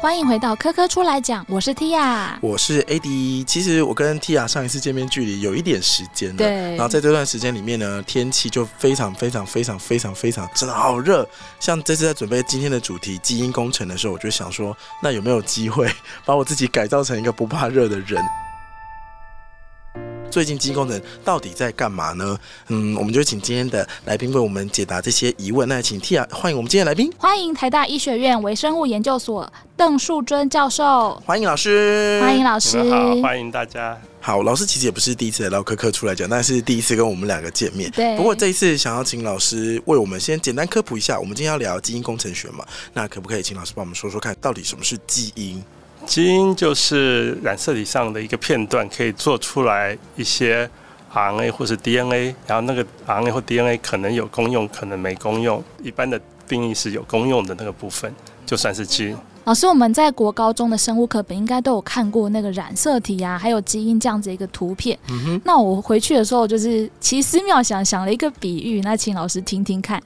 欢迎回到科科出来讲，我是 Tia，我是 AD。其实我跟 Tia 上一次见面距离有一点时间了，对然后在这段时间里面呢，天气就非常非常非常非常非常真的好热。像这次在准备今天的主题基因工程的时候，我就想说，那有没有机会把我自己改造成一个不怕热的人？最近基因工程到底在干嘛呢？嗯，我们就请今天的来宾为我们解答这些疑问。那请 Tia 欢迎我们今天的来宾，欢迎台大医学院微生物研究所邓树尊教授，欢迎老师，欢迎老师你。们好，欢迎大家。好，老师其实也不是第一次来到科科出来讲，但是第一次跟我们两个见面。对不过这一次想要请老师为我们先简单科普一下，我们今天要聊基因工程学嘛，那可不可以请老师帮我们说说看，到底什么是基因？基因就是染色体上的一个片段，可以做出来一些 RNA 或是 DNA，然后那个 RNA 或 DNA 可能有功用，可能没功用。一般的定义是有功用的那个部分，就算是基因。老师，我们在国高中的生物课本应该都有看过那个染色体啊，还有基因这样子一个图片。嗯，那我回去的时候就是奇思妙想，想了一个比喻，那请老师听听看。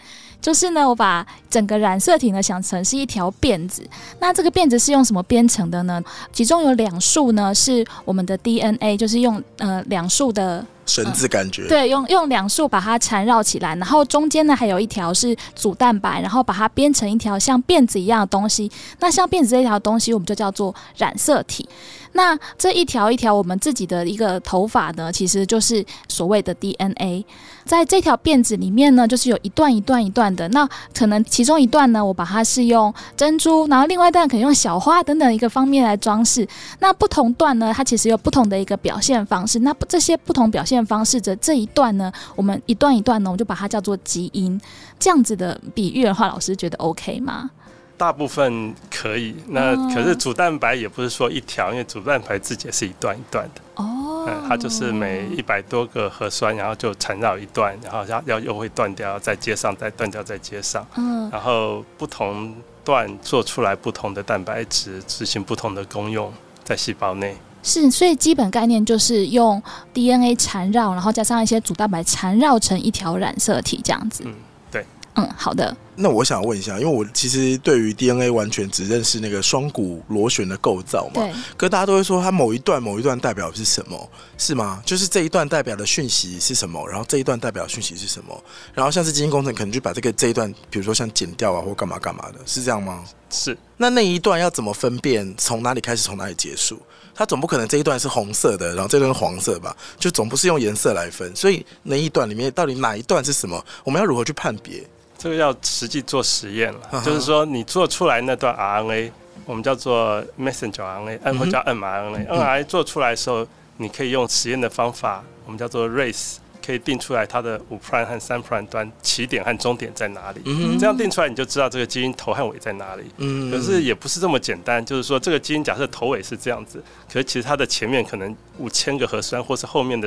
就是呢，我把整个染色体呢想成是一条辫子，那这个辫子是用什么编成的呢？其中有两束呢是我们的 DNA，就是用呃两束的绳子感觉。对，用用两束把它缠绕起来，然后中间呢还有一条是组蛋白，然后把它编成一条像辫子一样的东西。那像辫子这条东西，我们就叫做染色体。那这一条一条我们自己的一个头发呢，其实就是所谓的 DNA。在这条辫子里面呢，就是有一段一段一段的。那可能其中一段呢，我把它是用珍珠，然后另外一段可能用小花等等一个方面来装饰。那不同段呢，它其实有不同的一个表现方式。那这些不同表现方式的这一段呢，我们一段一段呢，我们就把它叫做基因。这样子的比喻的话，老师觉得 OK 吗？大部分可以，那哦可是主蛋白也不是说一条，因为主蛋白自己也是一段一段的，哦，嗯，它就是每一百多个核酸，然后就缠绕一段，然后要要又会断掉，再接上，再断掉，再接上，嗯然后不同段做出来不同的蛋白质，执行不同的功用在细胞内。是，所以基本概念就是用 DNA 缠绕，然后加上一些主蛋白缠绕成一条染色体这样子。嗯，对。嗯，好的。那我想问一下，因为我其实对于 DNA 完全只认识那个双股螺旋的构造嘛，对，可大家都会说它某一段某一段代表的是什么，是吗？就是这一段代表的讯息是什么，然后这一段代表的讯息是什么，然后像是基因工程可能就把这个这一段，比如说像剪掉啊或干嘛干嘛的，是这样吗？是那那一段要怎么分辨从哪里开始，从哪里结束？它总不可能这一段是红色的，然后这段是黄色吧？就总不是用颜色来分。所以那一段里面到底哪一段是什么？我们要如何去判别？这个要实际做实验了，就是说你做出来那段 RNA，我们叫做 messenger RNA，或叫 mRNA。mRNA 做出来的时候，你可以用实验的方法，我们叫做 race，可以定出来它的五 prime 和三 prime 端起点和终点在哪里。嗯这样定出来，你就知道这个基因头和尾在哪里。嗯可是也不是这么简单，就是说这个基因假设头尾是这样子，可是其实它的前面可能五千个核酸，或是后面的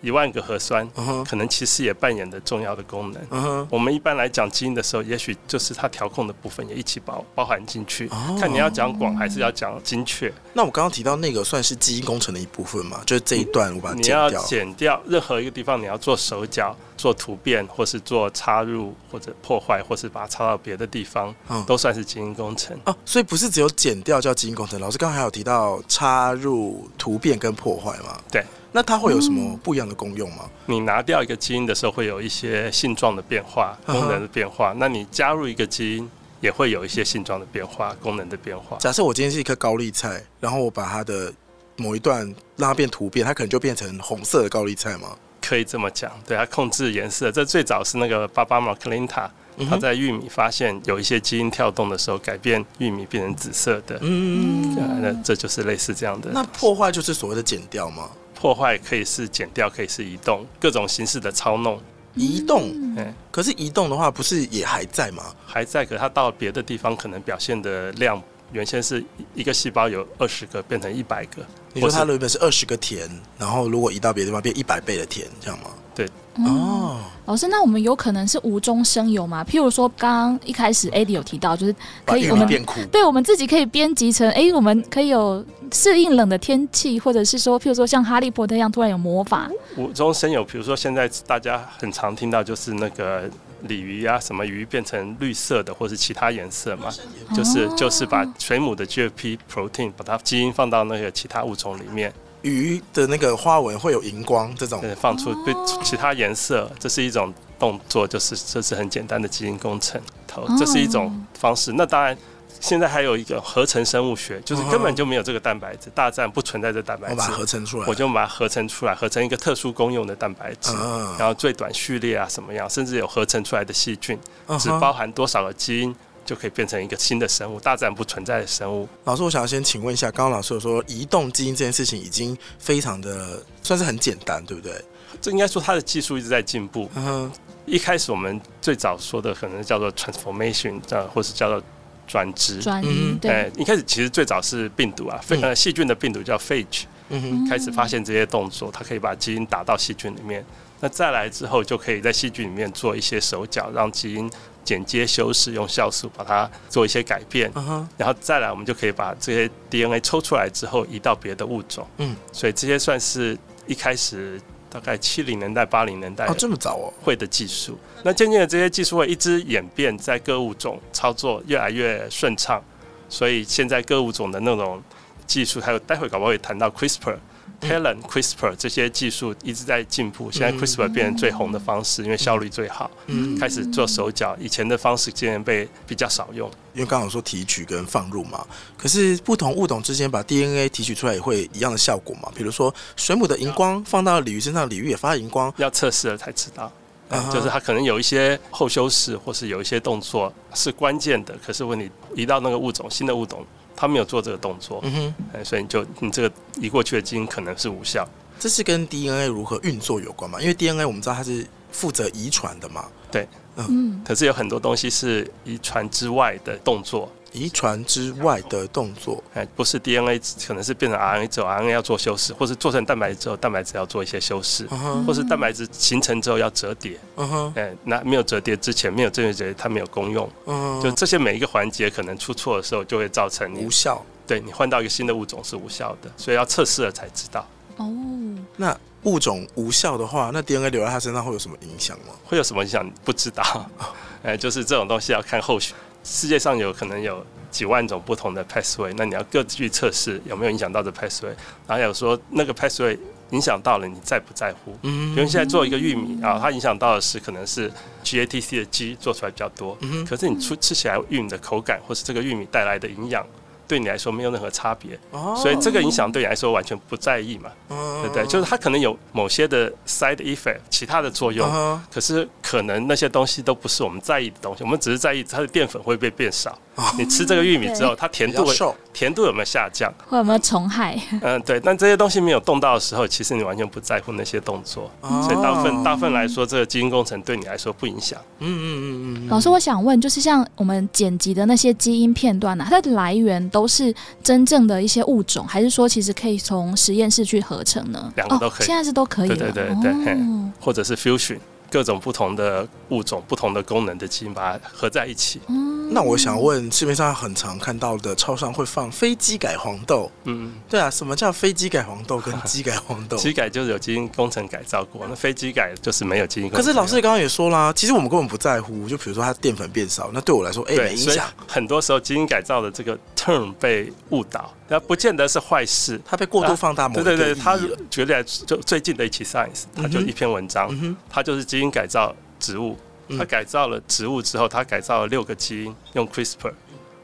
一万个核酸，可能其实也扮演着重要的功能。我们一般来讲基因的时候，也许就是它调控的部分也一起包包含进去。哦看你要讲广还是要讲精确。那我刚刚提到那个算是基因工程的一部分嘛？就是这一段我把它你要剪掉。剪掉任何一个地方，你要做手脚、做突变，或是做插入，或者破坏，或是把它插到别的地方，嗯都算是基因工程。哦，所以不是只有剪掉叫基因工程。老师刚刚还有提到插入、突变跟破坏嘛？对。那它会有什么不一样的功用吗？你拿掉一个基因的时候，会有一些性状的变化、功能的变化。那你加入一个基因，也会有一些性状的变化、功能的变化。假设我今天是一颗高丽菜，然后我把它的某一段让它变突变，它可能就变成红色的高丽菜吗？可以这么讲，对它控制颜色。这最早是那个巴巴马克林塔，他在玉米发现有一些基因跳动的时候，改变玉米变成紫色的。嗯，呃那这就是类似这样的。那破坏就是所谓的剪掉吗？破坏可以是剪掉，可以是移动，各种形式的操弄移动，嗯可是移动的话，不是也还在吗？还在，可它到别的地方可能表现的量，原先是一个细胞有二十个，变成一百个。你说它原本是二十个甜，然后如果移到别的地方变一百倍的甜，这样吗？嗯。哦，老师，那我们有可能是无中生有吗？譬如说，刚刚一开始 Adi 有提到，就是可以我们。对我们自己可以编辑成，哎，我们可以有适应冷的天气，或者是说，譬如说像哈利波特一样突然有魔法，无中生有，比如说现在大家很常听到就是那个鲤鱼啊什么鱼变成绿色的或是其他颜色嘛，就是哦就是把水母的 GFP protein 把它基因放到那个其他物种里面，鱼的那个花纹会有荧光这种，对，放出对其他颜色，这是一种动作，就是这是很简单的基因工程，头这是一种方式。那当然。现在还有一个合成生物学，就是根本就没有这个蛋白质，大自然不存在这蛋白质。我把它，合成出来，我就把它合成出来，合成一个特殊功用的蛋白质，嗯然后最短序列啊什么样，甚至有合成出来的细菌，只包含多少个基因就可以变成一个新的生物，大自然不存在的生物。老师，我想要先请问一下，刚刚老师有说移动基因这件事情已经非常的算是很简单，对不对？这应该说它的技术一直在进步。嗯哼，一开始我们最早说的可能叫做 transformation，呃，或是叫做转植。转移嗯对，哎，一开始其实最早是病毒啊，非嗯呃细菌的病毒叫 phage，嗯哼，开始发现这些动作，它可以把基因打到细菌里面。那再来之后，就可以在细菌里面做一些手脚，让基因剪接修饰，用酵素把它做一些改变。然后再来，我们就可以把这些 DNA 抽出来之后，移到别的物种。嗯，所以这些算是一开始大概七零年代、八零年代哦，这么早哦，会的技术。那渐渐的，这些技术会一直演变，在各物种操作越来越顺畅。所以现在各物种的那种技术，还有待会搞不好会谈到 CRISPR。Talent、CRISPR 这些技术一直在进步，现在嗯 CRISPR 变成最红的方式，因为效率最好。嗯，开始做手脚，以前的方式竟然被比较少用。因为刚刚有说提取跟放入嘛，可是不同物种之间把 DNA 提取出来也会一样的效果嘛？比如说水母的荧光放到鲤鱼身上，鲤鱼也发荧光，要测试了才知道。就是它可能有一些后修饰，或是有一些动作是关键的，可是问你移到那个物种，新的物种，它没有做这个动作，嗯哼，哎所以你就你这个移过去的基因可能是无效。这是跟 DNA 如何运作有关嘛？因为 DNA 我们知道它是负责遗传的嘛，对嗯，可是有很多东西是遗传之外的动作，遗传之外的动作，哎，不是 DNA，可能是变成 RNA 之后，RNA 要做修饰，或是做成蛋白质之后，蛋白质要做一些修饰，嗯哼，或是蛋白质形成之后要折叠，嗯哼，哎，那没有折叠之前，没有正确折叠，它没有功用。嗯哼，就这些每一个环节可能出错的时候，就会造成你无效。对你换到一个新的物种是无效的，所以要测试了才知道。哦，那物种无效的话，那 DNA 留在它身上会有什么影响吗？会有什么影响？不知道。哎，就是这种东西要看后续。世界上有可能有几万种不同的 pathway，那你要各自去测试有没有影响到这 pathway，然后有说那个 pathway 影响到了你在不在乎。嗯。比如现在做一个玉米啊，它影响到的是可能是 GATC 的鸡做出来比较多，嗯，可是你出吃起来玉米的口感，或是这个玉米带来的营养，对你来说没有任何差别，哦所以这个影响对你来说完全不在意嘛，嗯对不对？就是它可能有某些的 side effect，其他的作用，嗯可是可能那些东西都不是我们在意的东西，我们只是在意它的淀粉会不会变少。你吃这个玉米之后，它甜度会甜度有没有下降？会有没有虫害？嗯，对。但这些东西没有动到的时候，其实你完全不在乎那些动作，哦所以大部分大部分来说，这个基因工程对你来说不影响。嗯嗯嗯嗯嗯，老师，我想问，就是像我们剪辑的那些基因片段呢、它的来源都是真正的一些物种，还是说其实可以从实验室去合成呢？两个都可以哦，现在是都可以的。对对对对哦或者是 fusion，各种不同的物种、不同的功能的基因把它合在一起。嗯那我想问，市面上很常看到的超商会放非机改黄豆，嗯，对啊，什么叫非机改黄豆跟机改黄豆？机改就是有基因工程改造过，那飞机改就是没有基因工程。可是老师刚刚也说啦，其实我们根本不在乎，就比如说它淀粉变少，那对我来说，哎、没影响，很多时候基因改造的这个 term 被误导，那不见得是坏事。它被过度放大某对对对，一个意义。他举例来就最近的一期 Science，它就一篇文章，它就是基因改造植物，嗯。它改造了植物之后，他改造了六个基因，用 CRISPR，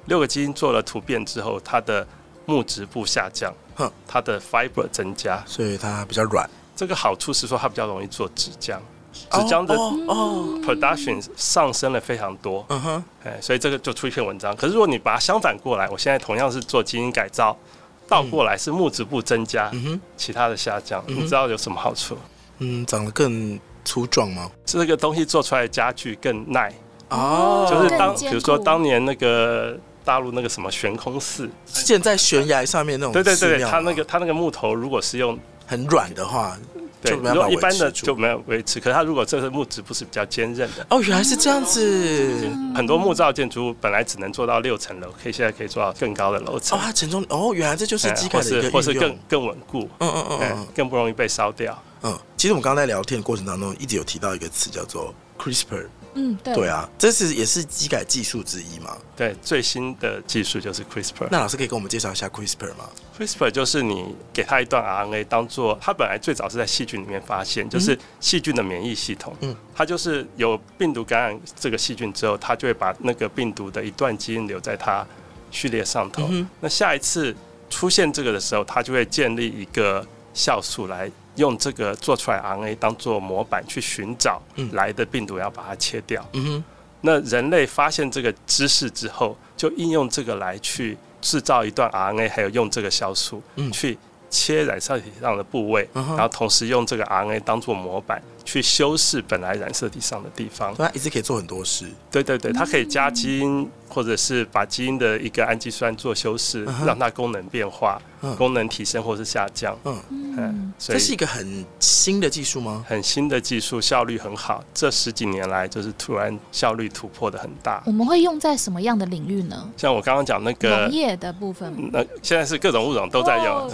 六个基因做了突变之后，它的木质部下降哼，它的 fiber 增加。所以它比较软。这个好处是说它比较容易做纸浆，纸浆的，production 上升了非常多，嗯哼，哎，所以这个就出一篇文章。可是如果你把它相反过来，我现在同样是做基因改造，倒过来是木质部增加，嗯哼，其他的下降，嗯你知道有什么好处？嗯，长得更粗壮吗？这个东西做出来的家具更耐，哦就是当比如说当年那个大陆那个什么悬空寺，建在悬崖上面那种对对对，它那个它那个木头如果是用很软的话，对，就没办法如果一般的就没有维持，可是它如果这个木质不是比较坚韧的，哦，原来是这样子。很多木造建筑物本来只能做到六层楼，可以现在可以做到更高的楼层哦，，它承重哦，原来这就是哎或机改的一个是或是更。更稳固，嗯嗯嗯更不容易被烧掉。嗯。其实我们刚刚在聊天的过程当中，一直有提到一个词叫做 CRISPR 嗯，对，对啊，这是也是机改技术之一嘛。对，最新的技术就是 CRISPR。那老师可以跟我们介绍一下 CRISPR 吗？CRISPR 就是你给它一段 RNA 当做，它本来最早是在细菌里面发现，就是细菌的免疫系统。嗯，它就是有病毒感染这个细菌之后，它就会把那个病毒的一段基因留在它序列上头。嗯那下一次出现这个的时候，它就会建立一个酵素来用这个做出来 RNA 当做模板去寻找嗯。来的病毒，要把它切掉。嗯哼，那人类发现这个知识之后，就应用这个来去制造一段 RNA，还有用这个酵素嗯。去切染色体上的部位，嗯然后同时用这个 RNA 当做模板去修饰本来染色体上的地方。对，它一直可以做很多事。对对对，它可以加基因，或者是把基因的一个氨基酸做修饰嗯，让它功能变化嗯、功能提升或是下降。嗯，嗯，所以这是一个很新的技术吗？很新的技术，效率很好。这十几年来，就是突然效率突破的很大。我们会用在什么样的领域呢？像我刚刚讲那个农业的部分吗，那现在是各种物种都在用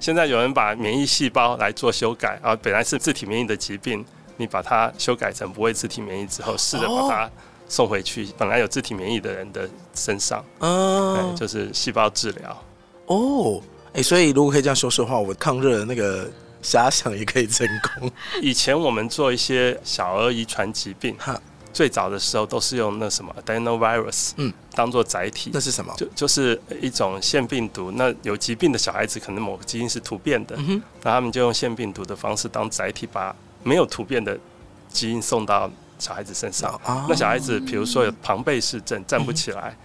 现在有人把免疫细胞来做修改啊，本来是自体免疫的疾病，你把它修改成不会自体免疫之后，试着把它送回去本来有自体免疫的人的身上，嗯嗯，，就是细胞治疗。哦，哎、所以如果可以这样修饰的话，我抗热的那个遐想也可以成功。以前我们做一些小儿遗传疾病哈，最早的时候都是用那什么 adenovirus，嗯，当做载体那。是什么？就就是一种腺病毒，那有疾病的小孩子可能某个基因是突变的，嗯哼，那他们就用腺病毒的方式当载体，把没有突变的基因送到小孩子身上。啊那小孩子，比如说有庞贝氏症，站不起来，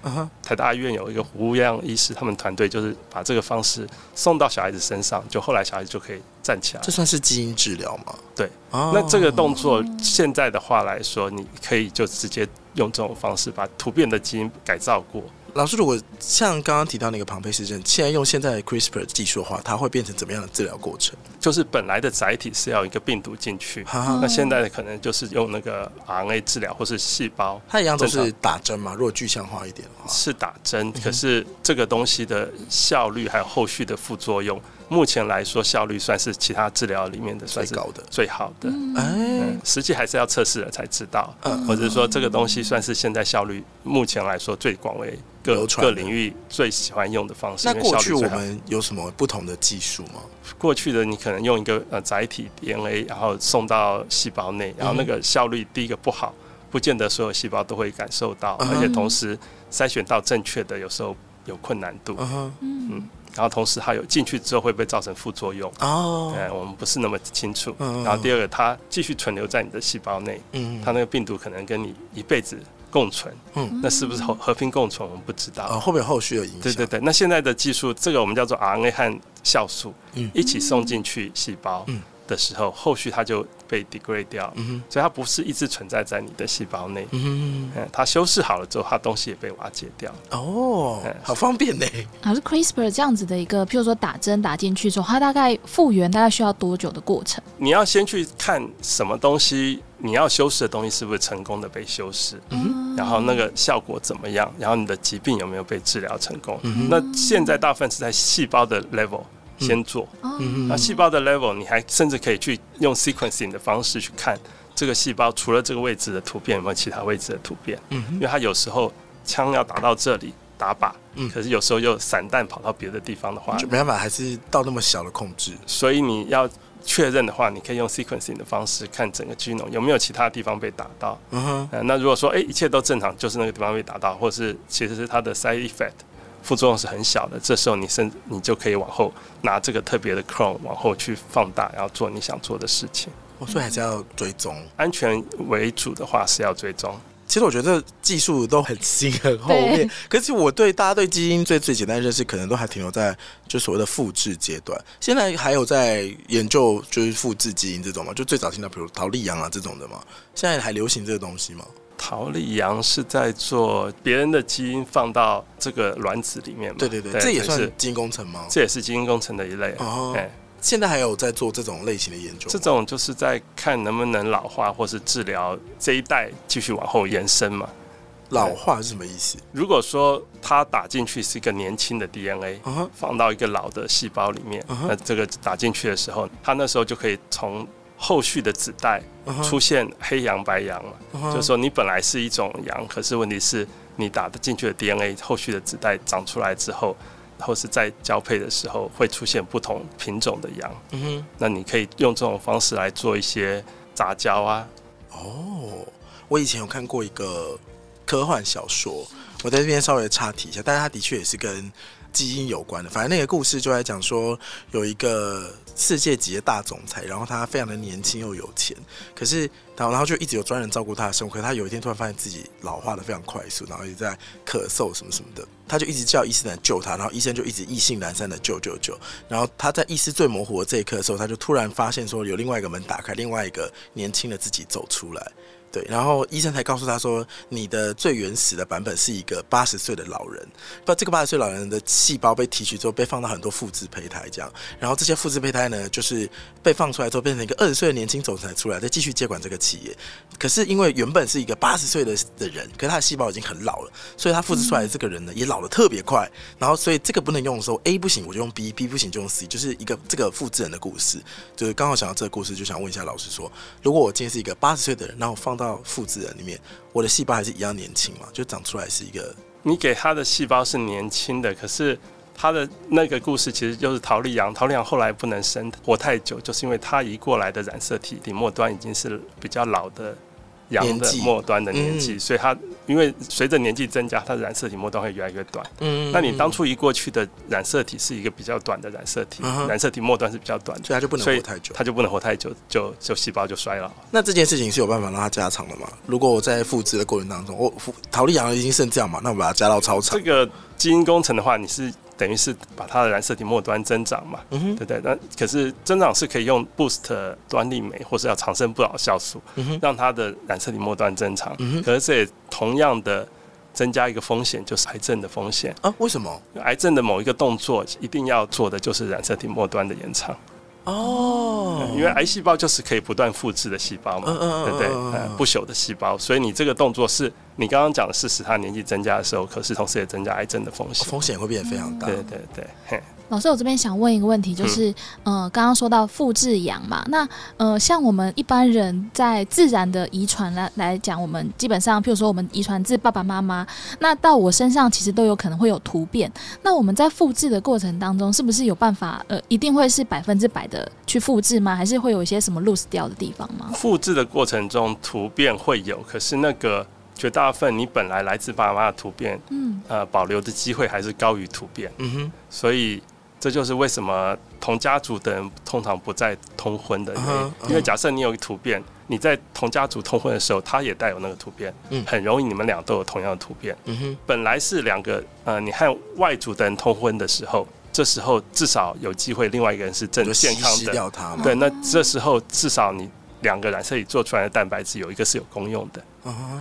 台大医院有一个胡样医师，他们团队就是把这个方式送到小孩子身上，就后来小孩子就可以站起来这。算是基因治疗吗？对，哦那这个动作现在的话来说，你可以就直接用这种方式把突变的基因改造过。老师，如果像刚刚提到那个庞贝氏症，现在用现在的 CRISPR 技术的话，它会变成怎么样的治疗过程？就是本来的载体是要一个病毒进去，那现在的可能就是用那个 RNA 治疗或是细胞它一样都是打针嘛？如果具象化一点的话，是打针，可是这个东西的效率还有后续的副作用，目前来说效率算是其他治疗里面的算是最高的。最好的。哎嗯，，实际还是要测试了才知道，嗯或者是说这个东西算是现在效率目前来说最广为各各领域最喜欢用的方式。那因为效过去我们有什么不同的技术吗？过去的你可能用一个呃载体 DNA，然后送到细胞内，然后那个效率第一个不好，不见得所有细胞都会感受到，嗯而且同时筛选到正确的有时候有困难度，嗯哼，嗯，然后同时它有进去之后会不会造成副作用？哦，呃，我们不是那么清楚。嗯然后第二个，它继续存留在你的细胞内，嗯它那个病毒可能跟你一辈子共存，嗯那是不是和和平共存，我们不知道。啊，会不会有后续有影响？对对对，那现在的技术，这个我们叫做 RNA 和酵素嗯一起送进去细胞嗯的时候，后续它就被 degrade 掉，嗯，所以它不是一直存在在你的细胞内。嗯，嗯，它修饰好了之后，它东西也被瓦解掉。哦嗯，好方便呢。啊，是 CRISPR 这样子的一个，譬如说打针打进去之后，它大概复原大概需要多久的过程？你要先去看什么东西，你要修饰的东西是不是成功的被修饰，嗯然后那个效果怎么样，然后你的疾病有没有被治疗成功。嗯，那现在大部分是在细胞的 level 先做，那细胞的 level 你还甚至可以去用 sequencing 的方式去看这个细胞除了这个位置的突变有没有其他位置的突变，嗯因为它有时候枪要打到这里打靶，嗯。可是有时候又散弹跑到别的地方的话，就，没办法，还是到那么小的控制。所以你要确认的话，你可以用 sequencing 的方式看整个 genome 有没有其他地方被打到。嗯哼，呃，那如果说诶一切都正常，就是那个地方被打到，或是其实是它的 side effect 副作用是很小的，这时候你甚你就可以往后拿这个特别的 clone 往后去放大，然后做你想做的事情。哦所以还是要追踪。安全为主的话是要追踪。其实我觉得技术都很新很后面，可是我对大家对基因最最简单的认识，可能都还停留在就所谓的复制阶段。现在还有在研究就是复制基因这种嘛，就最早听到比如陶丽阳啊这种的嘛，现在还流行这个东西吗？陶丽羊是在做别人的基因放到这个卵子里面嘛？对对对，这也算是基因工程吗？这也是基因工程的一类。哦哎，现在还有在做这种类型的研究？这种就是在看能不能老化或是治疗这一代继续往后延伸嘛。老化是什么意思？如果说它打进去是一个年轻的 DNA，放到一个老的细胞里面，那这个打进去的时候，它那时候就可以从后续的子代出现黑羊白羊嘛，就是说你本来是一种羊，可是问题是你打的进去的 DNA，后续的子代长出来之后，或是在交配的时候会出现不同品种的羊，嗯哼，那你可以用这种方式来做一些杂交啊，哦，我以前有看过一个科幻小说，我在这边稍微插题一下，但是它的确也是跟基因有关的。反正那个故事就在讲说，有一个世界级的大总裁，然后他非常的年轻又有钱，可是然后然后就一直有专人照顾他的生活。可是他有一天突然发现自己老化的非常快速，然后也在咳嗽什么什么的，他就一直叫医生来救他，然后医生就一直意兴阑珊的救救救。然后他在意识最模糊的这一刻的时候，他就突然发现说有另外一个门打开，另外一个年轻的自己走出来。对，然后医生才告诉他说，你的最原始的版本是一个八十岁的老人，不，这个八十岁老人的细胞被提取之后，被放到很多复制胚胎这样，然后这些复制胚胎呢，就是被放出来之后，变成一个二十岁的年轻总裁出来，再继续接管这个企业。可是因为原本是一个八十岁的的人，可是他的细胞已经很老了，所以他复制出来的这个人呢，也老得特别快。然后所以这个不能用的时候，A 不行我就用 B，B 不行就用 C，就是一个这个复制人的故事。就是刚好想到这个故事，就想问一下老师说，如果我今天是一个八十岁的人，然后我到复制人里面，我的细胞还是一样年轻嘛？就长出来是一个你给他的细胞是年轻的，可是他的那个故事其实就是陶丽阳。陶丽阳后来不能生活太久，就是因为他移过来的染色体底末端已经是比较老的羊的年纪末端的年纪，嗯所以它因为随着年纪增加，它的染色体末端会越来越短。嗯那你当初移过去的染色体是一个比较短的染色体，嗯染色体末端是比较短的，所以它就不能活太久。它就不能活太久，就就细胞就衰老。那这件事情是有办法让它加长的吗？如果我在复制的过程当中，我复陶丽羊已经剩这样嘛，那我把它加到超长这。个基因工程的话，你是等于是把它的染色体末端增长嘛，嗯对不对？那可是增长是可以用 boost 端粒酶或是要长生不老酵素，让它的染色体末端增长。嗯可是这也同样的增加一个风险，就是癌症的风险。啊，为什么？癌症的某一个动作一定要做的就是染色体末端的延长，哦，因为癌细胞就是可以不断复制的细胞嘛，嗯嗯嗯对不对？不朽的细胞，所以你这个动作是你刚刚讲的是使他年纪增加的时候，可是同时也增加癌症的风险。风险会变得非常大。对对对，嘿，老师，我这边想问一个问题，就是，呃，刚刚说到复制羊嘛，那呃，像我们一般人在自然的遗传来来讲，我们基本上，譬如说我们遗传自爸爸妈妈，那到我身上其实都有可能会有突变。那我们在复制的过程当中，是不是有办法，呃，一定会是百分之百的去复制吗？还是会有一些什么 lose 掉的地方吗？复制的过程中突变会有，可是那个绝大部分你本来来自爸爸妈妈的突变，嗯，呃，保留的机会还是高于突变，嗯哼，所以这就是为什么同家族的人通常不再通婚的原因。因为假设你有突变，你在同家族通婚的时候，他也带有那个突变，嗯很容易你们俩都有同样的突变。嗯哼，本来是两个呃，你和外族的人通婚的时候，这时候至少有机会另外一个人是正健康的。对，那这时候至少你两个染色体做出来的蛋白质有一个是有功用的。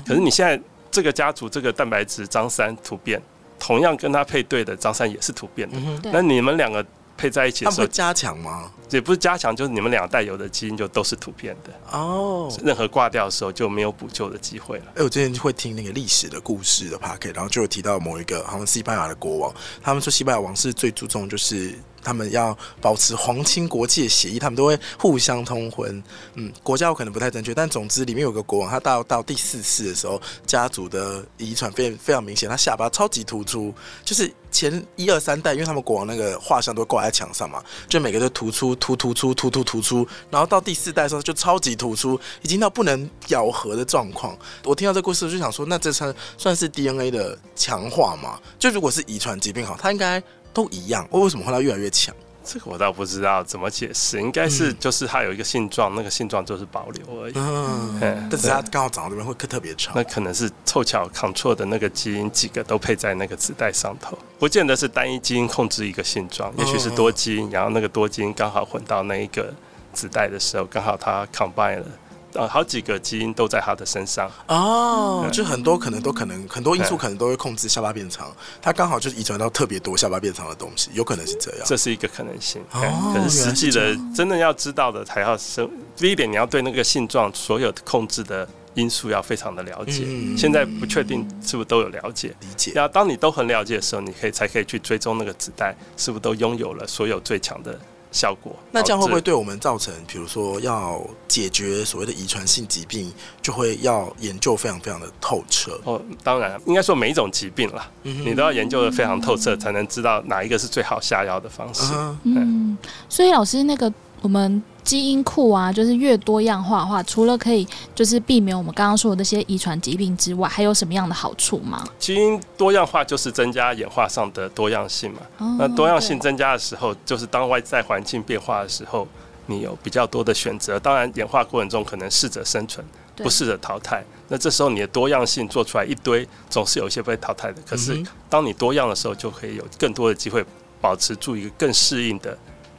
可是你现在这个家族这个蛋白质张三突变，同样跟他配对的张三也是突变的。那你们两个配在一起的时候他们会，加强吗？也不是加强，就是你们两代有的基因就都是突变的，哦，任何挂掉的时候就没有补救的机会了。哎、我之前会听那个历史的故事的 packet，然后就有提到某一个好像西班牙的国王，他们说西班牙王室最注重就是他们要保持皇亲国戚的协议，他们都会互相通婚。嗯，国家我可能不太正确，但总之里面有个国王，他到到第四世的时候，家族的遗传非非常明显，他下巴超级突出，就是前一二三代，因为他们国王那个画像都挂在墙上嘛，就每个都突出突突出突突突出，然后到第四代的时候就超级突出，已经到不能咬合的状况。我听到这故事就想说，那这算算是 DNA 的强化吗？就如果是遗传疾病好，它应该都一样，为什么会它越来越强？这个我倒不知道怎么解释，应该是嗯就是它有一个性状，那个性状就是保留而已。嗯，嗯但是它刚好长到这边会特别长那。可能是凑巧 control 的那个基因几个都配在那个子代上头，不见得是单一基因控制一个性状，也许是多基因，然后那个多基因刚好混到那一个子代的时候，刚好它 combine 了。呃，好几个基因都在他的身上，哦，嗯就很多可能都可能很多因素嗯可能都会控制下巴变长，他刚好就是遗传到特别多下巴变长的东西，有可能是这样。这是一个可能性。哦嗯可是实际的真的要知道的，才要生。第一点，你要对那个性状所有的控制的因素要非常的了解。嗯现在不确定是不是都有了解。理解。那当你都很了解的时候，你可以才可以去追踪那个子代是不是都拥有了所有最强的效果。那这样会不会对我们造成，比如说要解决所谓的遗传性疾病，就会要研究非常非常的透彻？哦，当然，应该说每一种疾病啦，嗯你都要研究的非常透彻，才能知道哪一个是最好下药的方式。啊嗯，所以老师那个我们基因库啊，就是越多样化的话，除了可以就是避免我们刚刚说的那些遗传疾病之外，还有什么样的好处吗？基因多样化就是增加演化上的多样性嘛。哦那多样性增加的时候，就是当外在环境变化的时候，你有比较多的选择。当然，演化过程中可能适者生存，不适者淘汰。那这时候你的多样性做出来一堆，总是有一些被淘汰的。可是当你多样的时候，就可以有更多的机会保持住一个更适应的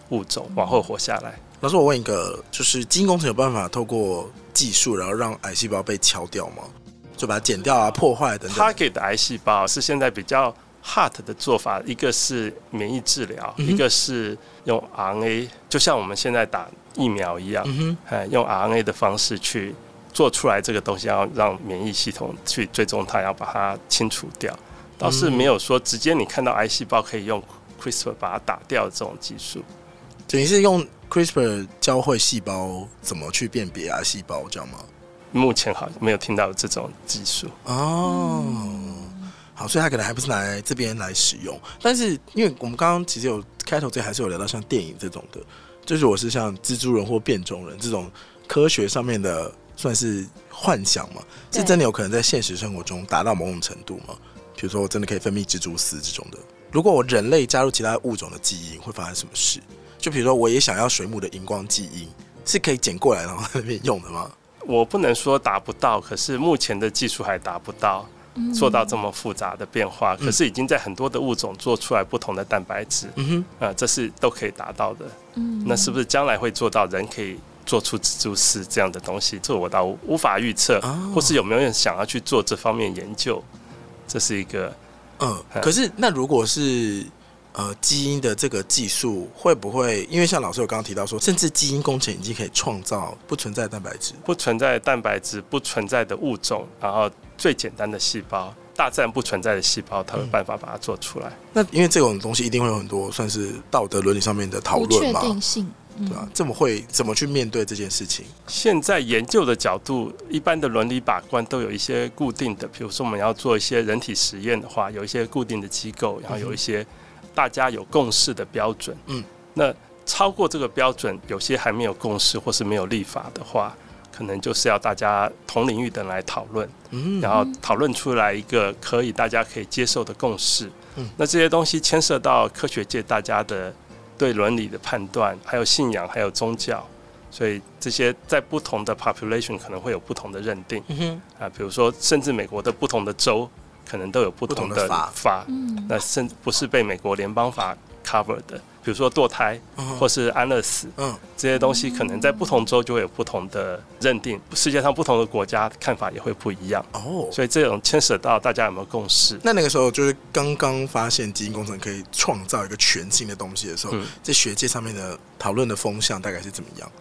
物种往后活下来。老师，我问一个，就是基因工程有办法透过技术，然后让癌细胞被敲掉吗？就把它剪掉啊、破坏等等。target 的癌细胞是现在比较 hard 的做法，一个是免疫治疗，嗯一个是用 RNA，就像我们现在打疫苗一样，哎，用 RNA 的方式去做出来这个东西，要让免疫系统去追踪它，要把它清除掉。倒是没有说直接你看到癌细胞可以用 CRISPR 把它打掉这种技术。等于是用 CRISPR 教会细胞怎么去辨别癌细胞，这样吗？目前好像没有听到这种技术。哦，好，所以他可能还不是来这边来使用。但是因为我们刚刚其实有开头这还是有聊到像电影这种的，就是我是像蜘蛛人或变种人这种科学上面的算是幻想嘛，是真的有可能在现实生活中达到某种程度吗？比如说我真的可以分泌蜘蛛丝这种的。如果我人类加入其他物种的基因，会发生什么事？就比如说我也想要水母的荧光基因，是可以捡过来然后在那边用的吗？我不能说达不到，可是目前的技术还达不到做到这么复杂的变化。可是已经在很多的物种做出来不同的蛋白质，嗯哼，呃，这是都可以达到的。嗯那是不是将来会做到人可以做出蜘蛛丝这样的东西？这我倒无法预测，哦或是有没有人想要去做这方面研究？这是一个嗯，可是那如果是呃基因的这个技术，会不会因为像老师有刚刚提到说，甚至基因工程已经可以创造不存在的蛋白质？不存在的蛋白质、不存在的物种，然后最简单的细胞，大自然不存在的细胞，它有办法把它做出来。那因为这种东西一定会有很多算是道德伦理上面的讨不确论嘛，定性，嗯对吧、这么会怎么去面对这件事情？现在研究的角度，一般的伦理把关都有一些固定的，比如说我们要做一些人体实验的话，有一些固定的机构，然后有一些大家有共识的标准。嗯，那超过这个标准，有些还没有共识或是没有立法的话，可能就是要大家同领域的人来讨论，嗯，然后讨论出来一个可以大家可以接受的共识。嗯，那这些东西牵涉到科学界大家的对伦理的判断，还有信仰，还有宗教。所以这些在不同的 population 可能会有不同的认定嗯哼，啊，比如说甚至美国的不同的州可能都有不同的法法，嗯那甚至不是被美国联邦法 cover 的，比如说堕胎嗯或是安乐死嗯这些东西，可能在不同州就会有不同的认定，世界上不同的国家看法也会不一样，哦。所以这种牵涉到大家有没有共识。那那个时候就是刚刚发现基因工程可以创造一个全新的东西的时候，嗯在学界上面的讨论的风向大概是怎么样？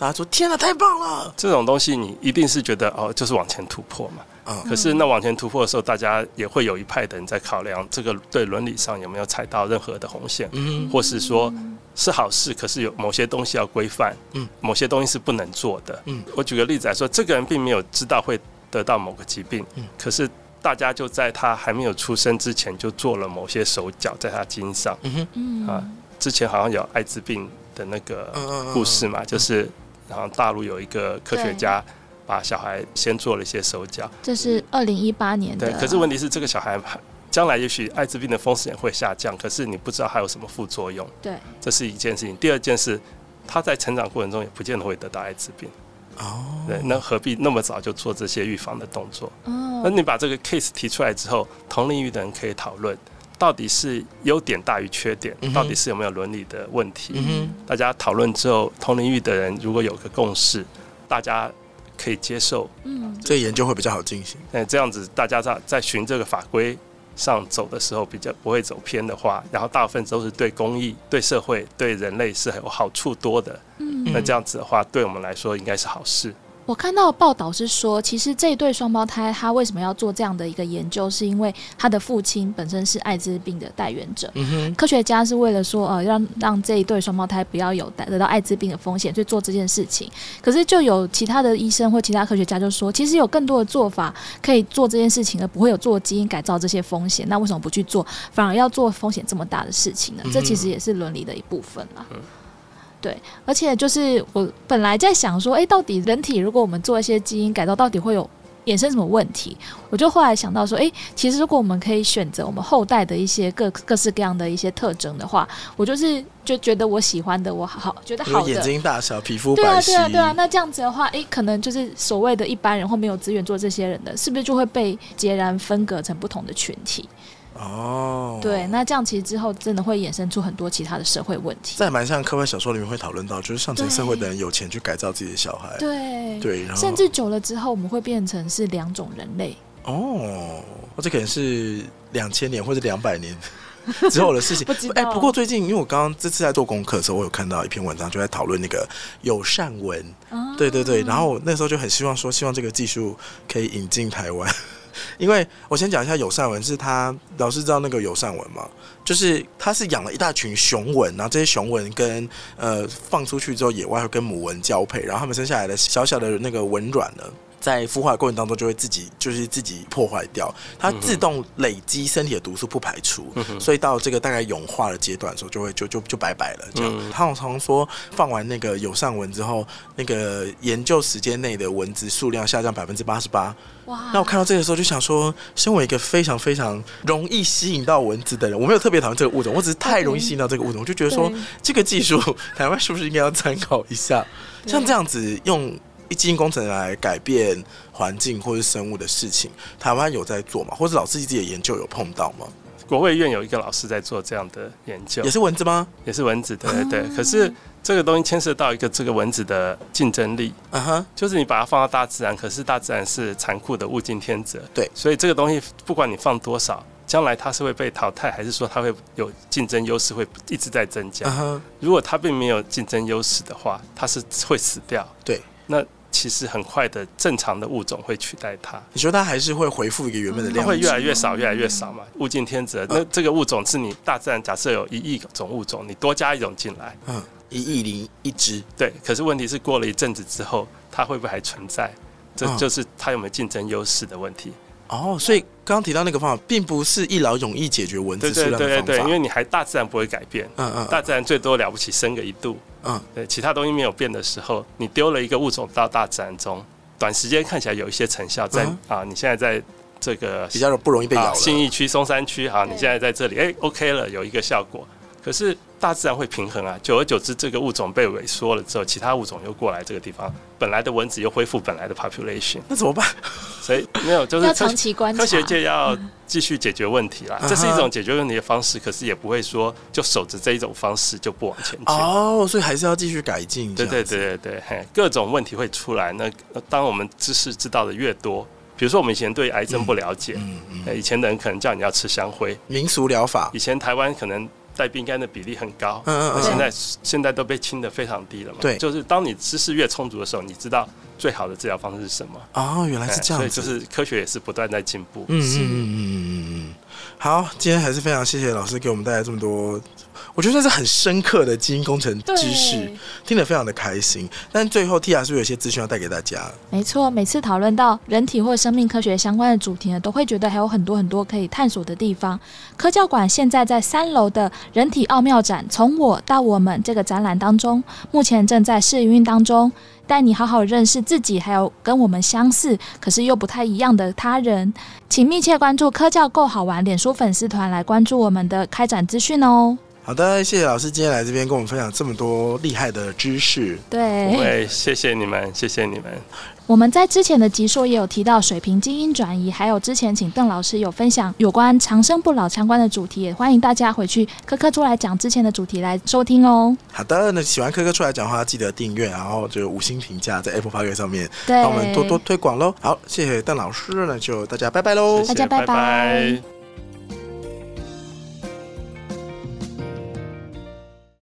大家说：“天哪，太棒了这种东西你一定是觉得哦，就是往前突破嘛。！”嗯可是那往前突破的时候，大家也会有一派的人在考量这个对伦理上有没有踩到任何的红线，嗯。或是说是好事，可是有某些东西要规范，嗯，某些东西是不能做的。嗯，我举个例子来说，这个人并没有知道会得到某个疾病，嗯。可是大家就在他还没有出生之前就做了某些手脚在他基因上。嗯哼，嗯啊之前好像有艾滋病的那个嗯嗯嗯故事嘛，就是然后大陆有一个科学家把小孩先做了一些手脚，这是二零一八年的，对，可是问题是这个小孩将来也许艾滋病的风险会下降，可是你不知道还有什么副作用，对，这是一件事情。第二件事，他在成长过程中也不见得会得到艾滋病，哦，对，那何必那么早就做这些预防的动作？哦那你把这个 case 提出来之后，同领域的人可以讨论，到底是优点大于缺点嗯，到底是有没有伦理的问题？嗯哼，大家讨论之后，同领域的人如果有个共识，大家可以接受，嗯这研究会比较好进行。那这样子大家在在循这个法规上走的时候，比较不会走偏的话，然后大部分都是对公益、对社会、对人类是有好处多的。嗯那这样子的话，对我们来说应该是好事。我看到的报道是说，其实这一对双胞胎他为什么要做这样的一个研究，是因为他的父亲本身是艾滋病的代源者。科学家是为了说，呃，让让这一对双胞胎不要有得到艾滋病的风险，去做这件事情。可是就有其他的医生或其他科学家就说，其实有更多的做法可以做这件事情，而不会有做基因改造这些风险。那为什么不去做，反而要做风险这么大的事情呢？这其实也是伦理的一部分啦。对，而且就是我本来在想说，哎，到底人体如果我们做一些基因改造，到底会有衍生什么问题？我就后来想到说，哎，其实如果我们可以选择我们后代的一些各各式各样的一些特征的话，我就是就觉得我喜欢的，我好觉得好的眼睛大小、皮肤对啊，对啊，对啊。那这样子的话，哎，可能就是所谓的一般人或没有资源做这些人的，是不是就会被截然分隔成不同的群体？哦，对，那这样其实之后真的会衍生出很多其他的社会问题。在蛮像科幻小说里面会讨论到，就是上层社会的人有钱去改造自己的小孩，对对，然后甚至久了之后，我们会变成是两种人类。哦，这可能是两千年或者两百年之后的事情。哎，不过最近因为我刚刚这次在做功课的时候，我有看到一篇文章，就在讨论那个友善文，啊对对对，然后我那时候就很希望说，希望这个技术可以引进台湾。因为我先讲一下友善文，是他老师知道那个友善文嘛？就是他是养了一大群雄蚊，然后这些雄蚊跟呃放出去之后，野外会跟母蚊交配，然后他们生下来的小小的那个蚊卵呢，在孵化的过程当中就会自己就是自己破坏掉，它自动累积身体的毒素不排出，所以到这个大概蛹化的阶段的时候，就会就就就拜拜了。这样，嗯他们常说放完那个友善蚊之后，那个研究时间内的蚊子数量下降百分之八十八。哇，那我看到这个时候就想说，身为一个非常非常容易吸引到蚊子的人，我没有特别讨厌这个物种，我只是太容易吸引到这个物种，我就觉得说这个技术台湾是不是应该要参考一下？像这样子用基因工程来改变环境或是生物的事情，台湾有在做吗？或者老师自己的研究有碰到吗？国卫院有一个老师在做这样的研究也，是蚊子吗？也是蚊子，对对对。可是这个东西牵涉到一个这个蚊子的竞争力，啊哈，就是你把它放到大自然，可是大自然是残酷的，物竞天择。对所以这个东西不管你放多少，将来它是会被淘汰，还是说它会有竞争优势，会一直在增加如果它并没有竞争优势的话，它是会死掉。对，那其实很快的正常的物种会取代它。你说它还是会回复一个原本的量值？会越来越少，越来越少嘛，物竞天择。那这个物种是你大自然假设有一亿种物种，你多加一种进来，嗯，一亿零一只，对。可是问题是过了一阵子之后，它会不会还存在？这嗯就是它有没有竞争优势的问题。哦，所以刚刚提到那个方法，并不是一劳永逸解决蚊子对对数量的方法。对对对，因为你还大自然不会改变，嗯嗯大自然最多了不起升个一度，嗯，对，其他东西没有变的时候，你丢了一个物种到大自然中，短时间看起来有一些成效，在、嗯啊，你现在在这个比较不容易被咬啊。信义区、松山区，好，对你现在在这里，哎，OK 了，有一个效果。可是大自然会平衡啊，久而久之，这个物种被萎缩了之后，其他物种又过来这个地方，本来的蚊子又恢复本来的 population，那怎么办？所以没有，就是要长期观察。科学界要继续解决问题啦，嗯这是一种解决问题的方式，可是也不会说就守着这一种方式就不往前进。哦，所以还是要继续改进。对对对对对，嘿，各种问题会出来。那呃当我们知识知道的越多，比如说我们以前对癌症不了解，嗯嗯，呃以前的人可能叫你要吃香灰，民俗疗法以，前台湾可能带病干的比例很高，嗯嗯现在现在都被清的非常低了嘛。对就是当你知识越充足的时候，你知道最好的治疗方式是什么。哦，原来是这样子，哎所以就是科学也是不断在进步。嗯嗯嗯嗯嗯嗯嗯。好，今天还是非常谢谢老师给我们带来这么多，我觉得这是很深刻的基因工程知识，听得非常的开心。但最后 Tia 是不是有一些资讯要带给大家？没错，每次讨论到人体或生命科学相关的主题呢，都会觉得还有很多很多可以探索的地方。科教馆现在在三楼的人体奥妙展“从我到我们”这个展览当中，目前正在试营运当中，带你好好认识自己，还有跟我们相似可是又不太一样的他人。请密切关注科教够好玩脸书粉丝团来关注我们的开展资讯哦。好的，谢谢老师今天来这边跟我们分享这么多厉害的知识。对，对，谢谢你们，谢谢你们。我们在之前的集数也有提到水平基因转移，还有之前请邓老师有分享有关长生不老相关的主题，也欢迎大家回去科科出来讲之前的主题来收听哦。好的，那喜欢科科出来讲话，记得订阅，然后就五星评价在 Apple Park 上面，对，帮我们多多推广喽。好，谢谢邓老师，那就大家拜拜喽。大家拜拜拜